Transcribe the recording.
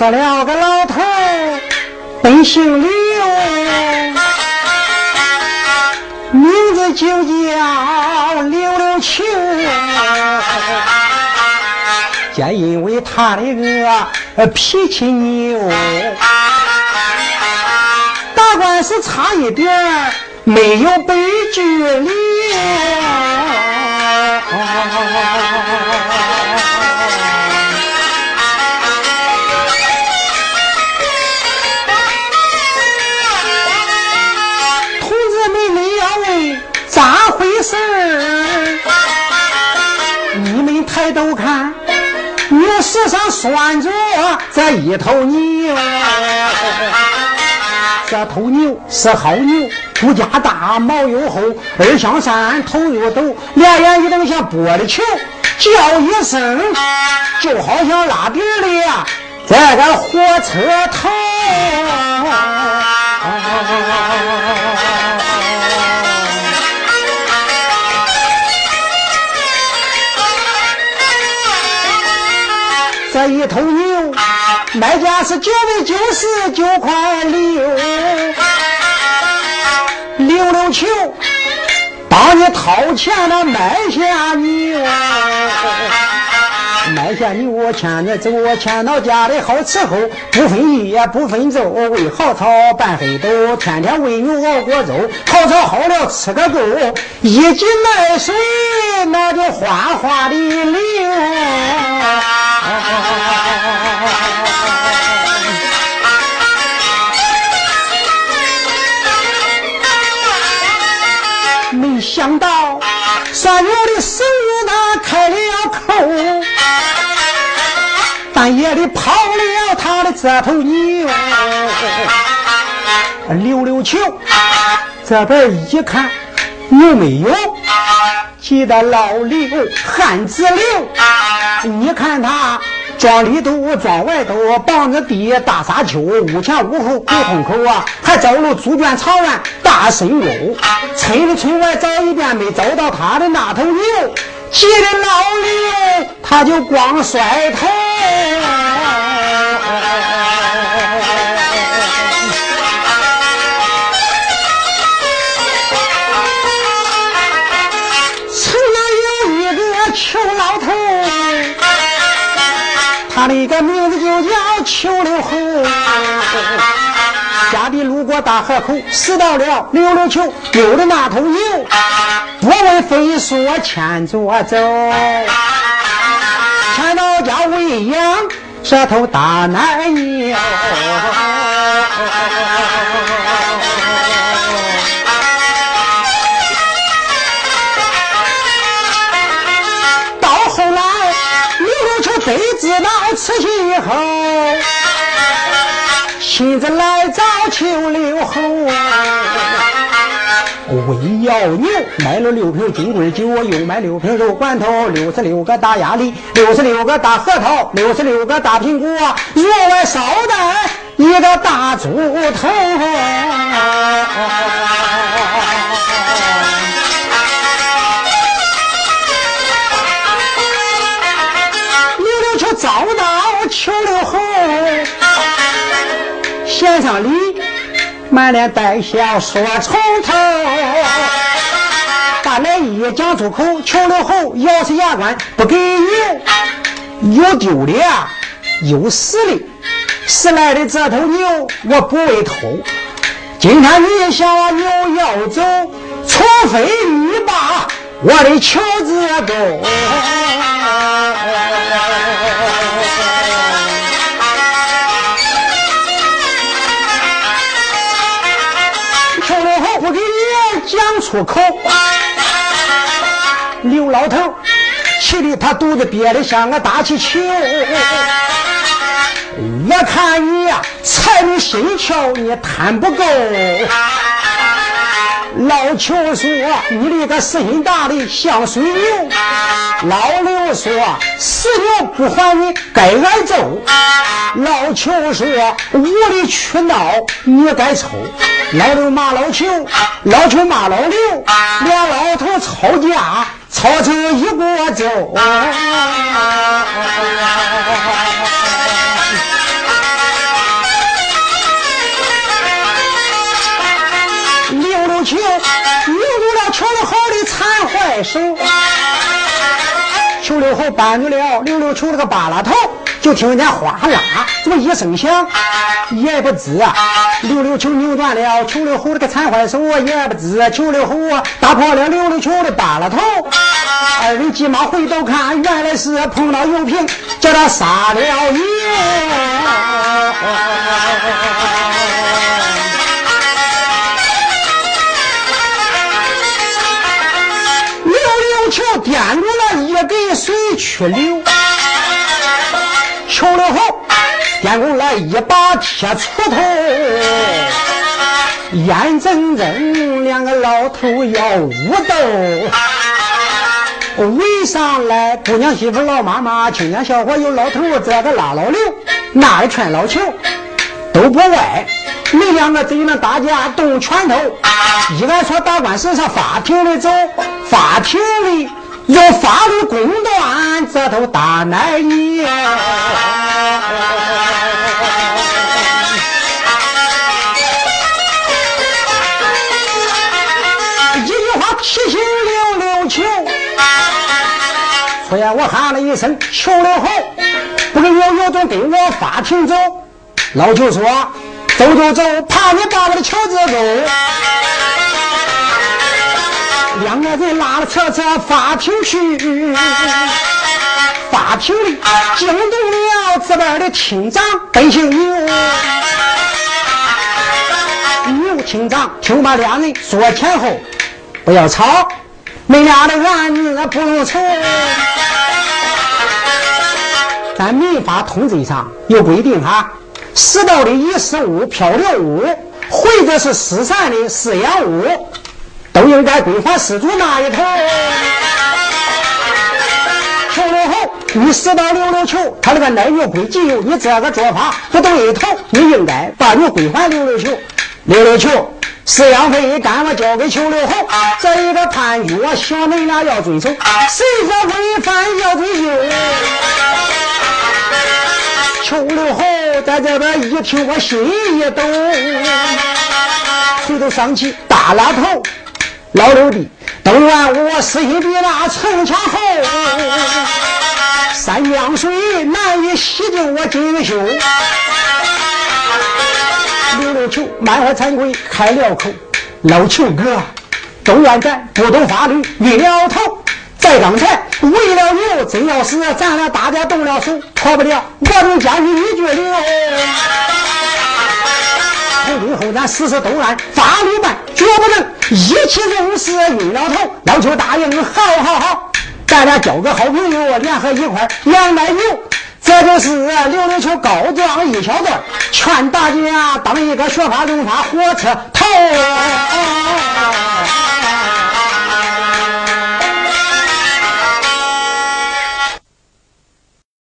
死了个老头，本姓刘，名字就叫刘六球。皆因为他的个脾气牛，打官司差一点没有被拘留。世上拴着这一头牛，这头牛是好牛，骨架大，毛又厚，二向山，头又陡，两眼一瞪像玻璃球，叫一声就好像拉地的呀，这个火车头。卖价是九百九十九块六，溜溜球，帮你掏钱了卖下牛，卖下牛牵着走，牵到家里好伺候，不分夜不分昼，喂好草拌黑豆，天天喂牛熬锅粥，好草好了吃个够，一斤奶水那就哗哗的流。想到三牛的手那开了口，半夜里跑了他的这头牛，溜溜球，这边一看牛没有，急得老刘汗直流，你看他。庄里头，庄外头，棒子地，大沙丘，屋前屋后不空口啊，还走了猪圈草原大深沟，村里村外找一遍，没找到他的那头牛，急得老牛他就光甩头。他的个名字就叫邱六侯，家里路过大河口，死到了溜溜球，丢的那头牛，不问费说牵着走，牵到家喂养这头大奶牛。慈禧以后，亲自来找邱六侯，为要牛买了六瓶金龟酒，我又买六瓶肉罐头，六十六个大鸭梨，六十六个大核桃，六十六个大苹果，额外捎带一个大猪头。连带笑说从头。大来一讲出口，求六侯咬死牙关不给牛，有丢的又死的，死来的这头牛我不会偷。今天你想牛要走，除非你把我的球子勾。出口，刘老头气得他肚子憋得像个大气球。我看你呀，财迷心窍你贪不够。老邱说：“你那个死心大的像水牛。”老刘说：“死牛不还你，该挨揍。”老邱说：“无理取闹，你该抽。”老刘骂老邱，老邱骂老刘，俩老头吵架，吵成一锅粥。手。秋六后搬住了溜溜球那个扒拉头，就听见哗啦这么一声响，也不知啊，溜溜球扭断了秋六后这个残坏手，也不知秋六后打破了溜溜球的扒拉头。二人急忙回头看，原来是碰到油瓶，叫他撒了野。去流，球了后电工来一把铁锄头，眼睁睁两个老头要武斗。围上来，姑娘媳妇老妈妈，青年小伙有老头，这个拉老刘，那个劝老球，都不歪。你两个贼能打架动拳头，一个说打官司上法庭里走，法庭里有法律公断，这都大难言。一句话提醒溜溜球。突然我喊了一声“求了后”，不跟有有种跟我法庭走。老舅说：“走走走，怕你把我的球子走。”两个人拉了车车法庭去，法庭里惊动了这边的厅长本姓牛。牛厅长听把两人说前后，不要吵。你俩的案子不用愁，咱民法通则上有规定哈，死到的遗失物、漂流物，或者是失散的饲养物，应该归还失主那一头。球了后，你死到溜溜球，他那个奶牛归己有，你这个做法不对一头，你应该把你归还溜溜球，溜溜球。饲养费赶我交给邱六红，这一个判决，小恁俩要遵守。谁说违反要追究？邱六红在这边一听，我心一抖，垂头丧气大拉头，老六弟，都怨我死心比那城墙厚，三江水难以洗净我锦绣。溜溜球，满怀惭愧开了口。老球哥，都怨咱不懂法律，晕了头。在刚才为了牛，真要是咱俩大家动了手，跑不了，我能将你一绝留。从今后咱事事都按法律办，绝不能一气用事晕老头。老邱答应，好好好，咱俩交个好朋友，联合一块养奶牛。这就是溜溜球告状一小段，劝大家当一个学法用法火车头。